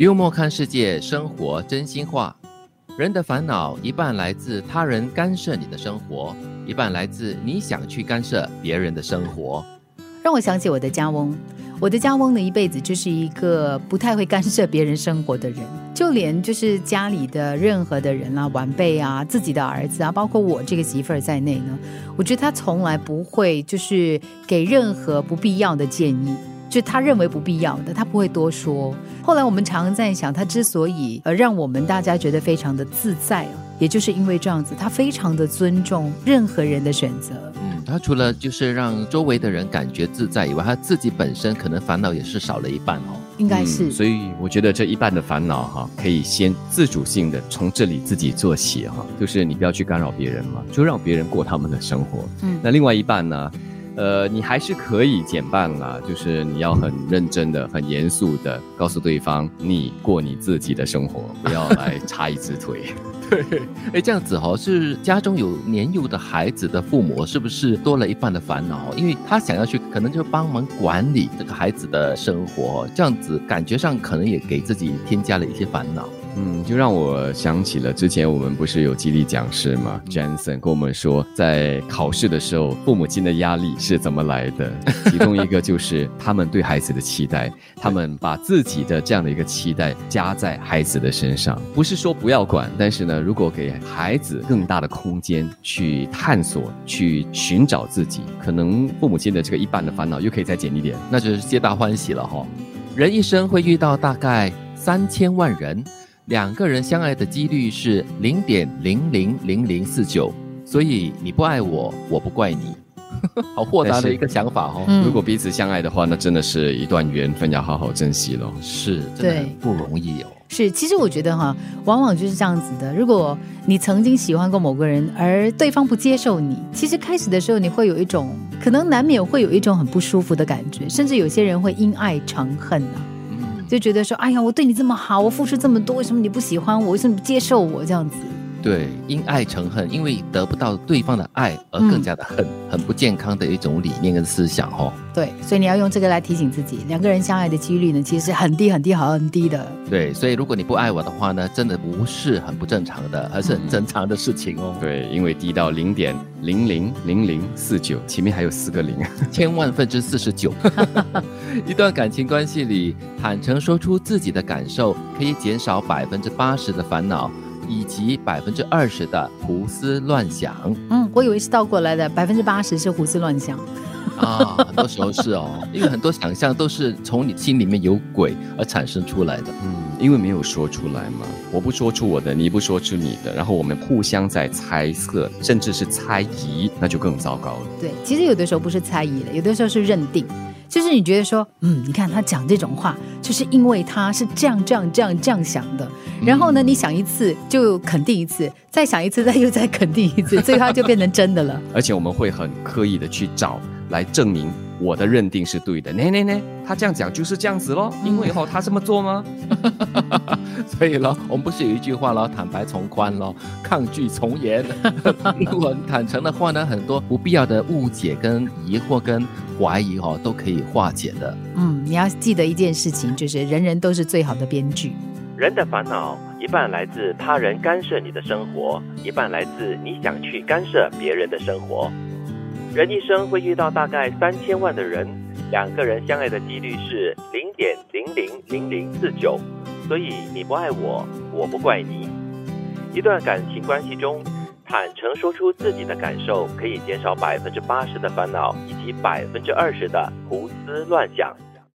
幽默看世界，生活真心话。人的烦恼一半来自他人干涉你的生活，一半来自你想去干涉别人的生活。让我想起我的家翁，我的家翁呢一辈子就是一个不太会干涉别人生活的人，就连就是家里的任何的人啊、晚辈啊、自己的儿子啊，包括我这个媳妇儿在内呢，我觉得他从来不会就是给任何不必要的建议。就他认为不必要的，他不会多说。后来我们常常在想，他之所以呃让我们大家觉得非常的自在啊，也就是因为这样子，他非常的尊重任何人的选择。嗯，他除了就是让周围的人感觉自在以外，他自己本身可能烦恼也是少了一半哦。应该是，所以我觉得这一半的烦恼哈，可以先自主性的从这里自己做起哈，就是你不要去干扰别人嘛，就让别人过他们的生活。嗯，那另外一半呢？呃，你还是可以减半啦，就是你要很认真的、很严肃的告诉对方，你过你自己的生活，不要来插一只腿。对，哎，这样子哈，是家中有年幼的孩子的父母，是不是多了一半的烦恼？因为他想要去，可能就帮忙管理这个孩子的生活，这样子感觉上可能也给自己添加了一些烦恼。嗯，就让我想起了之前我们不是有激励讲师吗？Jensen 跟我们说，在考试的时候，父母亲的压力是怎么来的？其中一个就是他们对孩子的期待，他们把自己的这样的一个期待加在孩子的身上。不是说不要管，但是呢，如果给孩子更大的空间去探索、去寻找自己，可能父母亲的这个一半的烦恼又可以再减一点，那就是皆大欢喜了哈。人一生会遇到大概三千万人。两个人相爱的几率是零点零零零零四九，所以你不爱我，我不怪你。好豁达的一个想法哦。如果彼此相爱的话，那真的是一段缘分，要好好珍惜咯。是，真的不容易哦。是，其实我觉得哈，往往就是这样子的。如果你曾经喜欢过某个人，而对方不接受你，其实开始的时候你会有一种，可能难免会有一种很不舒服的感觉，甚至有些人会因爱成恨啊。就觉得说，哎呀，我对你这么好，我付出这么多，为什么你不喜欢我？为什么不接受我？这样子。对，因爱成恨，因为得不到对方的爱而更加的恨，很不健康的一种理念跟思想哦。对，所以你要用这个来提醒自己，两个人相爱的几率呢，其实很低很低，好很低的。对，所以如果你不爱我的话呢，真的不是很不正常的，而是很正常的事情哦。对，因为低到零点零零零零四九，前面还有四个零，千万分之四十九。一段感情关系里，坦诚说出自己的感受，可以减少百分之八十的烦恼。以及百分之二十的胡思乱想。嗯，我以为是倒过来的，百分之八十是胡思乱想。啊，很多时候是哦，因为很多想象都是从你心里面有鬼而产生出来的。嗯，因为没有说出来嘛，我不说出我的，你不说出你的，然后我们互相在猜测，甚至是猜疑，那就更糟糕了。对，其实有的时候不是猜疑了，有的时候是认定。就是你觉得说，嗯，你看他讲这种话，就是因为他是这样这样这样这样想的。然后呢，你想一次就肯定一次，再想一次再又再肯定一次，最后就变成真的了。而且我们会很刻意的去找来证明我的认定是对的。呢呢呢，他这样讲就是这样子咯，因为哈他这么做吗？所以咯，我们不是有一句话咯，坦白从宽咯，抗拒从严。如果坦诚的话呢，很多不必要的误解、跟疑惑、跟怀疑哦，都可以化解的。嗯，你要记得一件事情，就是人人都是最好的编剧。人的烦恼一半来自他人干涉你的生活，一半来自你想去干涉别人的生活。人一生会遇到大概三千万的人，两个人相爱的几率是零点零零零零四九。所以你不爱我，我不怪你。一段感情关系中，坦诚说出自己的感受，可以减少百分之八十的烦恼，以及百分之二十的胡思乱想。